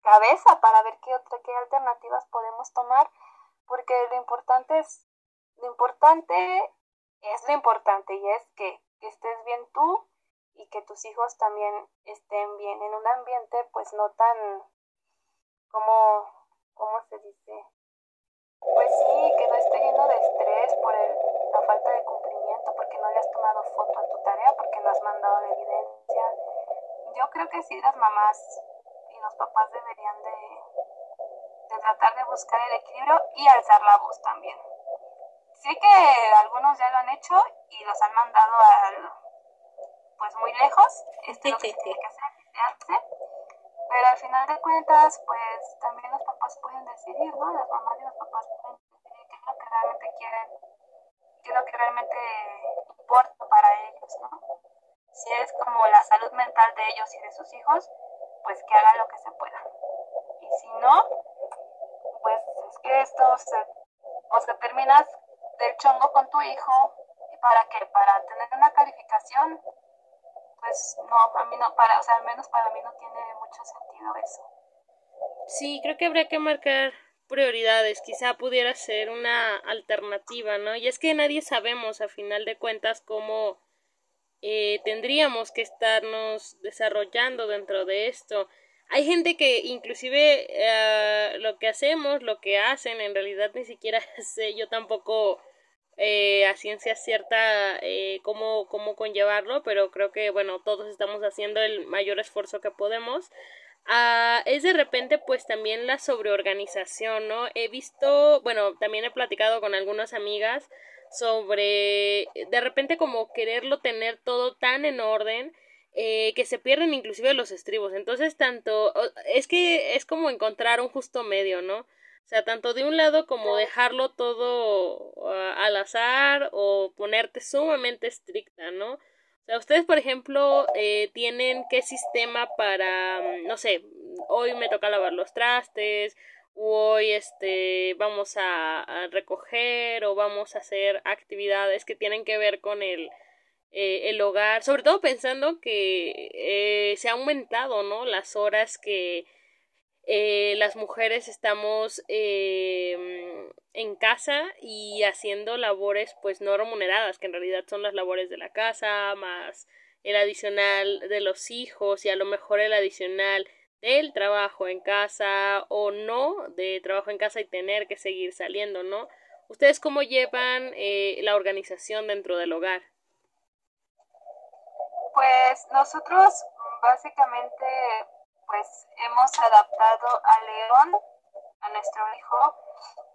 cabeza para ver qué otra qué alternativas podemos tomar, porque lo importante es lo importante es lo importante y es que, estés bien tú y que tus hijos también estén bien en un ambiente pues no tan como cómo se dice pues sí, que no esté lleno de estrés por el, la falta de cumplimiento, porque no le has tomado foto a tu tarea, porque no has mandado la evidencia. Yo creo que sí las mamás y los papás deberían de, de tratar de buscar el equilibrio y alzar la voz también. Sé que algunos ya lo han hecho y los han mandado al pues muy lejos, esto es lo que tiene que hacer, pero al final de cuentas, pues también los papás pueden decidir, ¿no? Las mamás y los papás pueden decidir qué es lo que realmente quieren, qué es lo que realmente importa para ellos, ¿no? Si es como la salud mental de ellos y de sus hijos, pues que hagan lo que se pueda. Y si no, pues es que esto se, o sea, terminas del chongo con tu hijo, ¿y para qué? Para tener una calificación pues no, a mí no, para, o sea, al menos para mí no tiene mucho sentido eso. Sí, creo que habría que marcar prioridades, quizá pudiera ser una alternativa, ¿no? Y es que nadie sabemos a final de cuentas cómo eh, tendríamos que estarnos desarrollando dentro de esto. Hay gente que inclusive eh, lo que hacemos, lo que hacen, en realidad ni siquiera [LAUGHS] sé, yo tampoco eh, a ciencia cierta eh, cómo, cómo conllevarlo, pero creo que, bueno, todos estamos haciendo el mayor esfuerzo que podemos. Ah, es de repente pues también la sobreorganización, ¿no? He visto, bueno, también he platicado con algunas amigas sobre de repente como quererlo tener todo tan en orden eh, que se pierden inclusive los estribos. Entonces, tanto es que es como encontrar un justo medio, ¿no? O sea, tanto de un lado como dejarlo todo uh, al azar o ponerte sumamente estricta, ¿no? O sea, ustedes, por ejemplo, eh, tienen qué sistema para, mm, no sé, hoy me toca lavar los trastes, o hoy este vamos a, a recoger o vamos a hacer actividades que tienen que ver con el eh, el hogar, sobre todo pensando que eh, se ha aumentado, ¿no? Las horas que eh, las mujeres estamos em, en casa y haciendo labores pues no remuneradas, que en realidad son las labores de la casa, más el adicional de los hijos y a lo mejor el adicional del trabajo en casa o no de trabajo en casa y tener que seguir saliendo, ¿no? ¿Ustedes cómo llevan la organización dentro del hogar? Pues nosotros básicamente pues hemos adaptado a León, a nuestro hijo,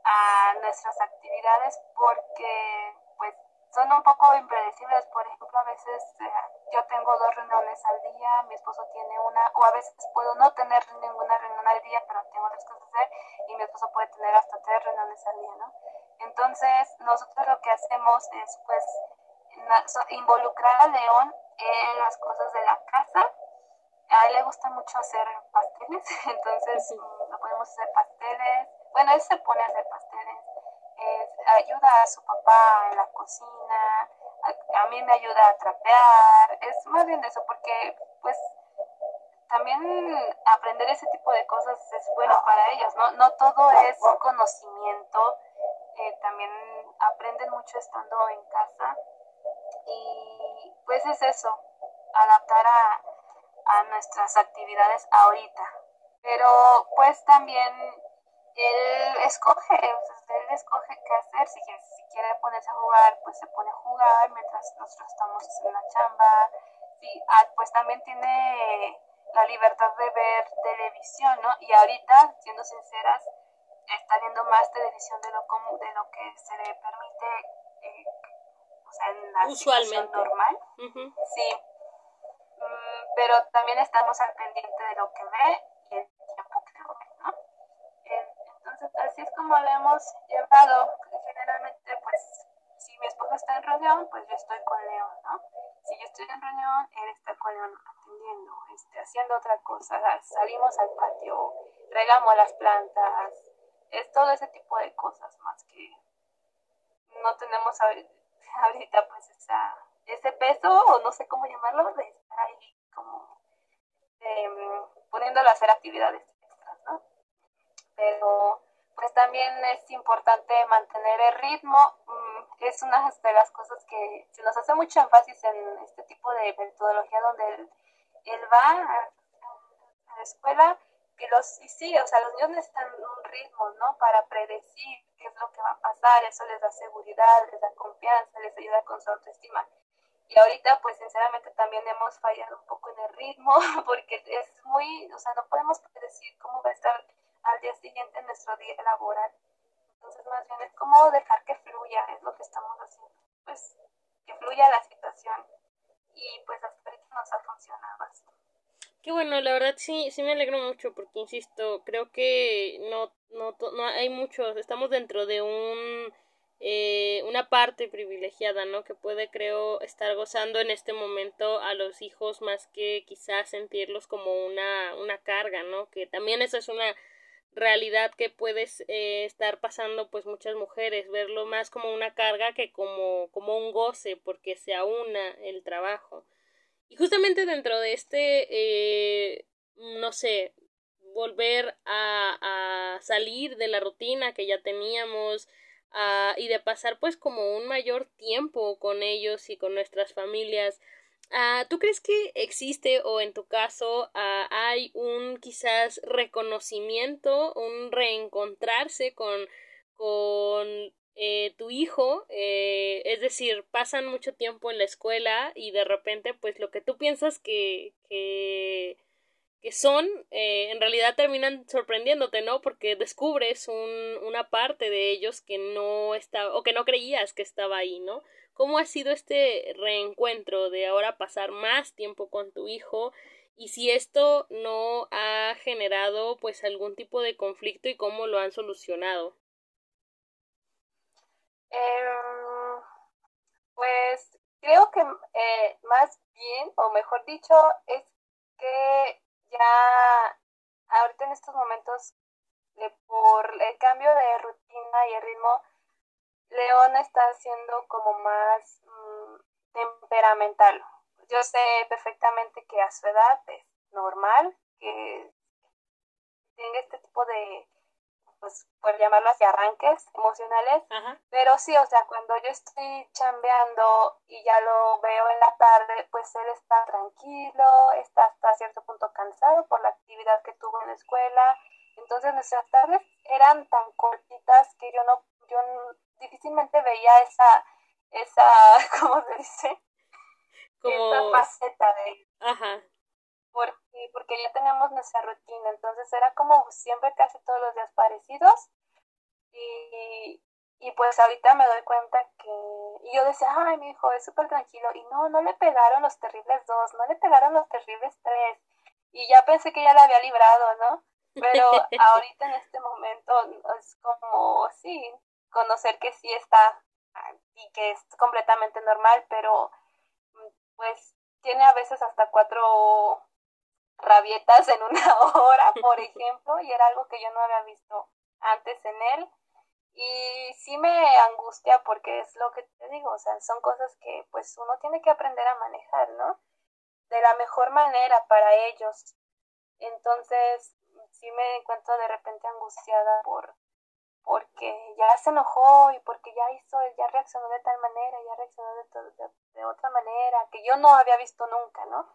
a nuestras actividades porque pues son un poco impredecibles. Por ejemplo, a veces eh, yo tengo dos reuniones al día, mi esposo tiene una, o a veces puedo no tener ninguna reunión al día, pero tengo las cosas que hacer, y mi esposo puede tener hasta tres reuniones al día, ¿no? Entonces, nosotros lo que hacemos es pues involucrar a León en las cosas de la casa. A él le gusta mucho hacer pasteles, [LAUGHS] entonces no podemos hacer pasteles. Bueno, él se pone a hacer pasteles. ayuda a su papá en la cocina. A, mí me ayuda a trapear. Es más bien eso, porque pues también aprender ese tipo de cosas es bueno para ellos, ¿no? No todo es conocimiento. Eh, también aprenden mucho estando en casa y pues es eso, adaptar a, a nuestras actividades ahorita. Pero pues también él escoge, él escoge qué hacer, si, si quiere ponerse a jugar, pues se pone a jugar mientras nosotros estamos en la chamba. Sí, ah, pues también tiene la libertad de ver televisión, ¿no? Y ahorita, siendo sinceras, está viendo más televisión de lo, de lo que se le permite eh, en la Usualmente. normal. Sí. Pero también estamos al pendiente de lo que ve y el tiempo que lo ve, ¿no? Entonces, así es como lo hemos llevado. Generalmente, pues, si mi esposo está en reunión, pues yo estoy con León, ¿no? Si yo estoy en reunión, él está con León atendiendo, este, haciendo otra cosa. Salimos al patio, regamos las plantas. Es todo ese tipo de cosas más que no tenemos [LAUGHS] ahorita pues esa, ese peso, o no sé cómo llamarlo, de estar ahí eh, poniéndolo a hacer actividades extras, ¿no? Pero pues también es importante mantener el ritmo, mm, es una de las cosas que se nos hace mucho énfasis en este tipo de metodología donde él, va a, la escuela que los, y sí, o sea, los niños necesitan un ritmo, ¿no? Para predecir qué es lo que va a pasar, eso les da seguridad, les da confianza, les ayuda con su autoestima. Y ahorita, pues sinceramente también hemos fallado un poco en el ritmo, [LAUGHS] porque es muy, o sea, no podemos predecir cómo va a estar al día siguiente nuestro día laboral. Entonces, más bien es como dejar que fluya, es lo que estamos haciendo. Pues que fluya la situación. Y pues hasta ahorita nos ha funcionado así. Qué bueno, la verdad sí, sí me alegro mucho porque, insisto, creo que no, no, no hay muchos, estamos dentro de un, eh, una parte privilegiada, ¿no? Que puede, creo, estar gozando en este momento a los hijos más que quizás sentirlos como una, una carga, ¿no? Que también eso es una realidad que puedes eh, estar pasando pues muchas mujeres, verlo más como una carga que como, como un goce porque se aúna el trabajo. Y justamente dentro de este, eh, no sé, volver a, a, salir de la rutina que ya teníamos uh, y de pasar pues como un mayor tiempo con ellos y con nuestras familias. Uh, ¿Tú crees que existe o en tu caso uh, hay un quizás reconocimiento, un reencontrarse con, con eh, tu hijo, eh, es decir, pasan mucho tiempo en la escuela y de repente pues lo que tú piensas que, que, que son, eh, en realidad terminan sorprendiéndote, ¿no? Porque descubres un, una parte de ellos que no estaba, o que no creías que estaba ahí, ¿no? ¿Cómo ha sido este reencuentro de ahora pasar más tiempo con tu hijo? Y si esto no ha generado pues algún tipo de conflicto y cómo lo han solucionado. Em, pues creo que eh, más bien, o mejor dicho, es que ya ahorita en estos momentos, por el cambio de rutina y el ritmo, León está siendo como más mm, temperamental. Yo sé perfectamente que a su edad es normal que tenga este tipo de, pues, por llamarlo así, arranques emocionales. Pero sí, o sea, cuando yo estoy chambeando y ya lo veo en la tarde, pues él está tranquilo, está hasta cierto punto cansado por la actividad que tuvo en la escuela. Entonces nuestras tardes eran tan cortitas que yo no, yo difícilmente veía esa, esa, [LAUGHS] ¿cómo se dice? Esa faceta de Ajá. Porque, porque ya teníamos nuestra rutina, entonces era como siempre casi todos los días parecidos y, y pues ahorita me doy cuenta que, y yo decía, ay, mi hijo es súper tranquilo, y no, no le pegaron los terribles dos, no le pegaron los terribles tres, y ya pensé que ya la había librado, ¿no? Pero [LAUGHS] ahorita en este momento es como, sí, conocer que sí está y que es completamente normal, pero pues tiene a veces hasta cuatro rabietas en una [LAUGHS] hora, por ejemplo, y era algo que yo no había visto antes en él. Y sí me angustia porque es lo que te digo, o sea, son cosas que pues uno tiene que aprender a manejar, ¿no? De la mejor manera para ellos. Entonces, sí me encuentro de repente angustiada por porque ya se enojó y porque ya hizo, ya reaccionó de tal manera, ya reaccionó de, de, otra manera, que yo no había visto nunca, ¿no?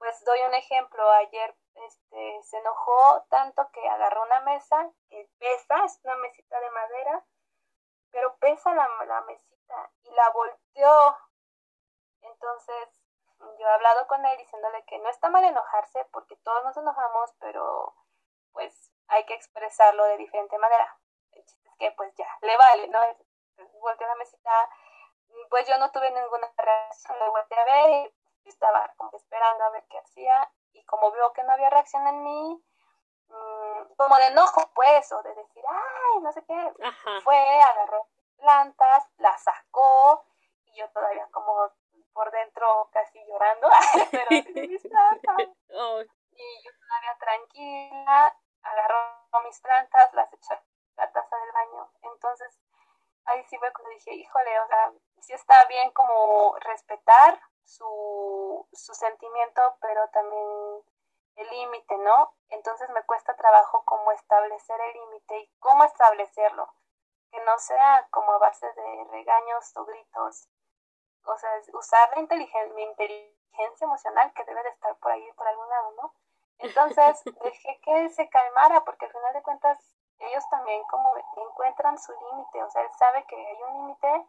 Pues doy un ejemplo, ayer este, se enojó tanto que agarró una mesa que pesa, es una mesita de madera, pero pesa la, mesita y la volteó. Entonces, yo he hablado con él diciéndole que no está mal enojarse porque todos nos enojamos, pero pues hay que expresarlo de diferente manera que pues ya, le vale, ¿no? Volteé a la mesita, pues yo no tuve ninguna reacción, lo volteé a ver y estaba como esperando a ver qué hacía y como vio que no había reacción en mí, mm, como de enojo pues, o de decir, ay, no sé qué, fue, agarró plantas, la sacó y yo todavía como por dentro casi llorando, [LAUGHS] pero mis [LAUGHS] plantas. Y yo todavía tranquila, agarró mis plantas, las echó la taza del baño. Entonces, ahí sí fue cuando dije, híjole, o sea, sí está bien como respetar su, su sentimiento, pero también el límite, ¿no? Entonces me cuesta trabajo como establecer el límite y cómo establecerlo. Que no sea como a base de regaños o gritos. O sea, usar la inteligencia, mi inteligencia emocional que debe de estar por ahí, por algún lado, ¿no? Entonces [LAUGHS] dejé que se calmara porque al final de cuentas ellos también como encuentran su límite, o sea, él sabe que hay un límite,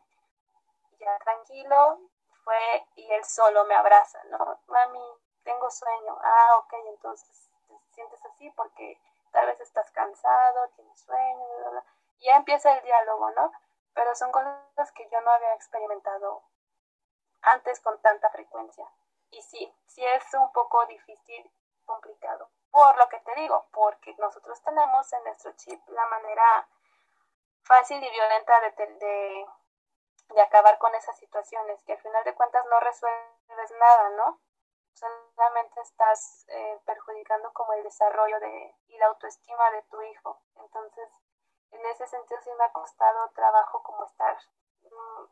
ya tranquilo, fue y él solo me abraza, ¿no? Mami, tengo sueño, ah, ok, entonces te sientes así porque tal vez estás cansado, tienes sueño, y ya empieza el diálogo, ¿no? Pero son cosas que yo no había experimentado antes con tanta frecuencia. Y sí, sí es un poco difícil, complicado. Por lo que te digo, porque nosotros tenemos en nuestro chip la manera fácil y violenta de, de, de acabar con esas situaciones, que al final de cuentas no resuelves nada, ¿no? Solamente estás eh, perjudicando como el desarrollo de, y la autoestima de tu hijo. Entonces, en ese sentido sí me ha costado trabajo como estar mm,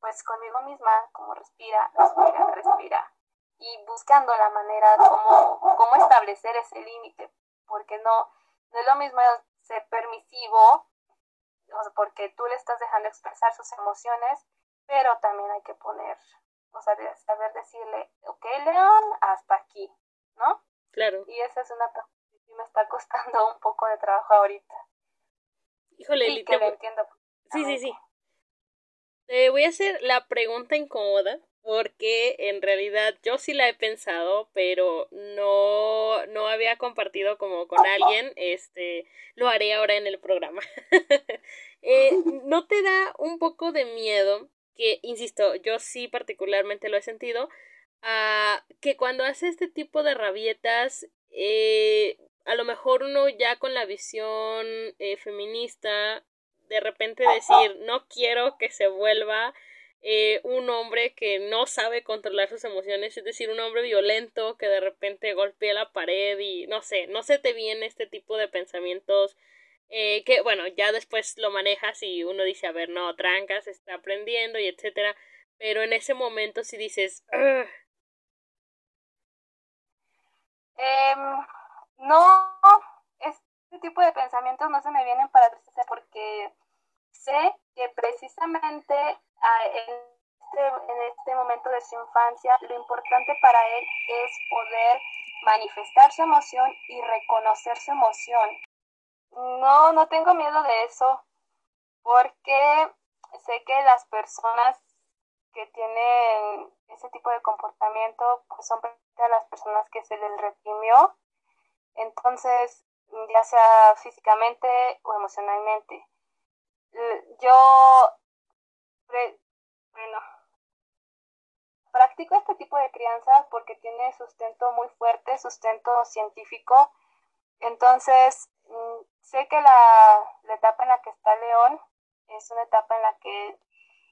pues conmigo misma, como respira, respira, respira y buscando la manera como cómo establecer ese límite, porque no, no es lo mismo ser permisivo, porque tú le estás dejando expresar sus emociones, pero también hay que poner, o sea, saber decirle, ok, León, hasta aquí, ¿no? Claro. Y esa es una parte que me está costando un poco de trabajo ahorita. Híjole, y que lo entiendo. Sí, sí, sí. Te voy a hacer la pregunta incómoda, porque en realidad yo sí la he pensado, pero no, no había compartido como con alguien, este, lo haré ahora en el programa. [LAUGHS] eh, ¿No te da un poco de miedo? Que, insisto, yo sí particularmente lo he sentido, a que cuando hace este tipo de rabietas, eh, a lo mejor uno ya con la visión eh, feminista, de repente decir, no quiero que se vuelva eh, un hombre que no sabe controlar sus emociones, es decir, un hombre violento que de repente golpea la pared y no sé, no se te viene este tipo de pensamientos eh, que bueno, ya después lo manejas y uno dice, a ver, no, trancas, está aprendiendo y etcétera, pero en ese momento si dices, em, no, este tipo de pensamientos no se me vienen para porque sé que precisamente en este, en este momento de su infancia lo importante para él es poder manifestar su emoción y reconocer su emoción. No, no tengo miedo de eso porque sé que las personas que tienen ese tipo de comportamiento pues son las personas que se les reprimió. Entonces, ya sea físicamente o emocionalmente. Yo, bueno, practico este tipo de crianza porque tiene sustento muy fuerte, sustento científico. Entonces, mm, sé que la, etapa en la que está León es una etapa en la que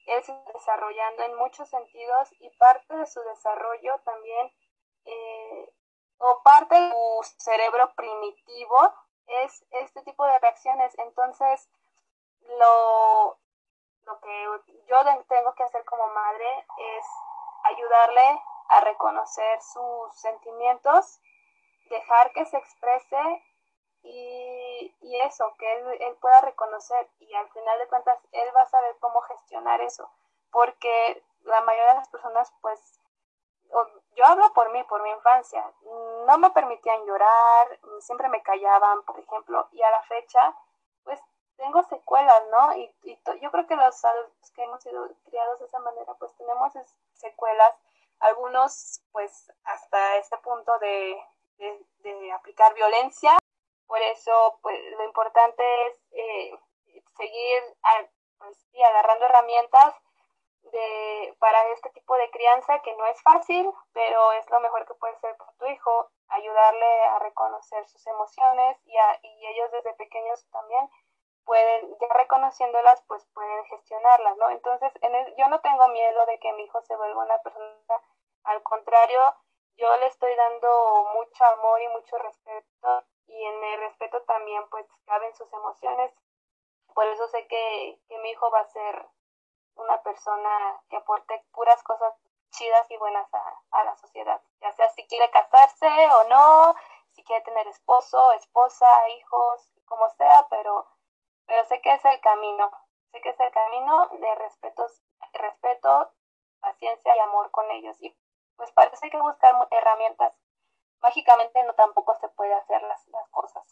él se está desarrollando en muchos sentidos y parte de su desarrollo también eh, o parte de su cerebro primitivo es este tipo de reacciones. Entonces, lo, lo que yo tengo que hacer como madre es ayudarle a reconocer sus sentimientos, dejar que se exprese y, y eso, que él, él, pueda reconocer. Y al final de cuentas él va a saber cómo gestionar eso, porque la mayoría de las personas pues yo hablo por mí, por mi infancia, no me permitían llorar, siempre me callaban, por ejemplo, y a la fecha, pues tengo secuelas, ¿no? Y, yo creo que los que hemos sido criados de esa manera, pues tenemos secuelas, algunos pues hasta este punto de, de, aplicar violencia, por eso pues lo importante es eh, seguir pues, agarrando herramientas de, para este tipo de crianza que no es fácil, pero es lo mejor que puede ser por tu hijo, ayudarle a reconocer sus emociones y, y ellos desde pequeños también pueden, ya reconociéndolas, pues pueden gestionarlas, ¿no? Entonces, en yo no tengo miedo de que mi hijo se vuelva una persona, al contrario, yo le estoy dando mucho amor y mucho respeto y en el respeto también pues caben sus emociones, por eso sé que, que mi hijo va a ser una persona que aporte puras cosas chidas y buenas a, la sociedad, ya sea si quiere casarse o no, si quiere tener esposo, esposa, hijos, como sea, pero, pero sé que es el camino, sé que es el camino de respeto, respeto, paciencia y amor con ellos. Y pues parece que buscar herramientas. Mágicamente no tampoco se puede hacer las, las cosas.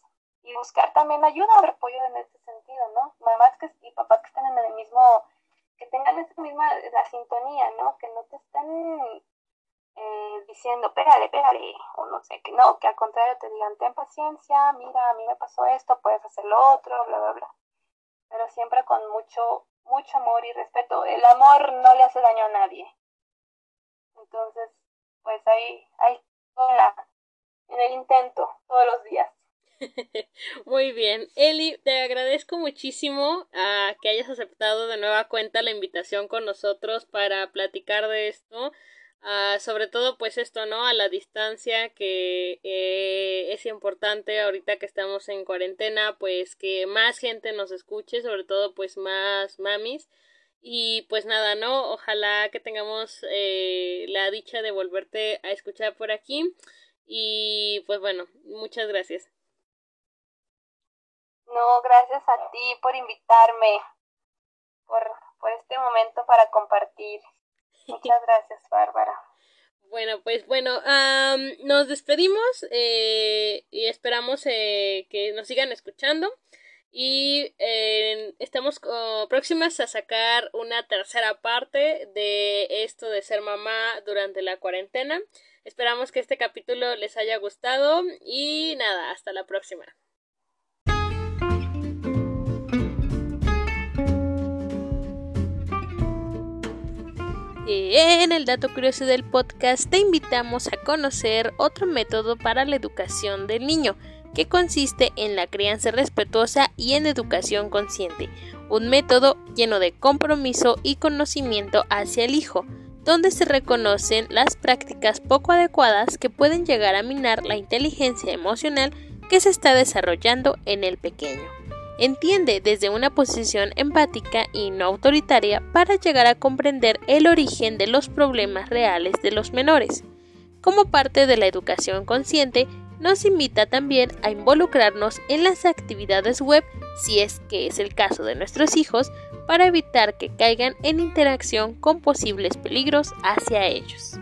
Y buscar también ayuda o apoyo en ese sentido, ¿no? Mamás que, y papás que estén en el mismo que tengan esa misma, la sintonía, ¿no? Que no te están eh, diciendo, pégale, pégale, o no sé, que no, que al contrario te digan, ten paciencia, mira, a mí me pasó esto, puedes hacer lo otro, bla, bla, bla. Pero siempre con mucho, mucho amor y respeto. El amor no le hace daño a nadie. Entonces, pues ahí, ahí, en el intento, todos los días. [LAUGHS] Muy bien, Eli, te agradezco muchísimo a que hayas aceptado de nueva cuenta la invitación con nosotros para platicar de esto. Uh, sobre todo pues esto, ¿no? A la distancia que eh, es importante ahorita que estamos en cuarentena, pues que más gente nos escuche, sobre todo pues más mamis. Y pues nada, ¿no? Ojalá que tengamos eh, la dicha de volverte a escuchar por aquí. Y pues bueno, muchas gracias. No, gracias a ti por invitarme, por, por este momento para compartir. Muchas gracias, Bárbara. Bueno, pues bueno, nos despedimos eh, y esperamos eh, que nos sigan escuchando. y eh, estamos próximas a sacar una tercera parte de esto de ser mamá durante la cuarentena. Esperamos que este capítulo les haya gustado y nada, hasta la próxima. En el dato curioso del podcast te invitamos a conocer otro método para la educación del niño, que consiste en la crianza respetuosa y en educación consciente, un método lleno de compromiso y conocimiento hacia el hijo, donde se reconocen las prácticas poco adecuadas que pueden llegar a minar la inteligencia emocional que se está desarrollando en el pequeño. Entiende desde una posición empática y no autoritaria para llegar a comprender el origen de los problemas reales de los menores. Como parte de la educación consciente, nos invita también a involucrarnos en las actividades web si es que es el caso de nuestros hijos para evitar que caigan en interacción con posibles peligros hacia ellos.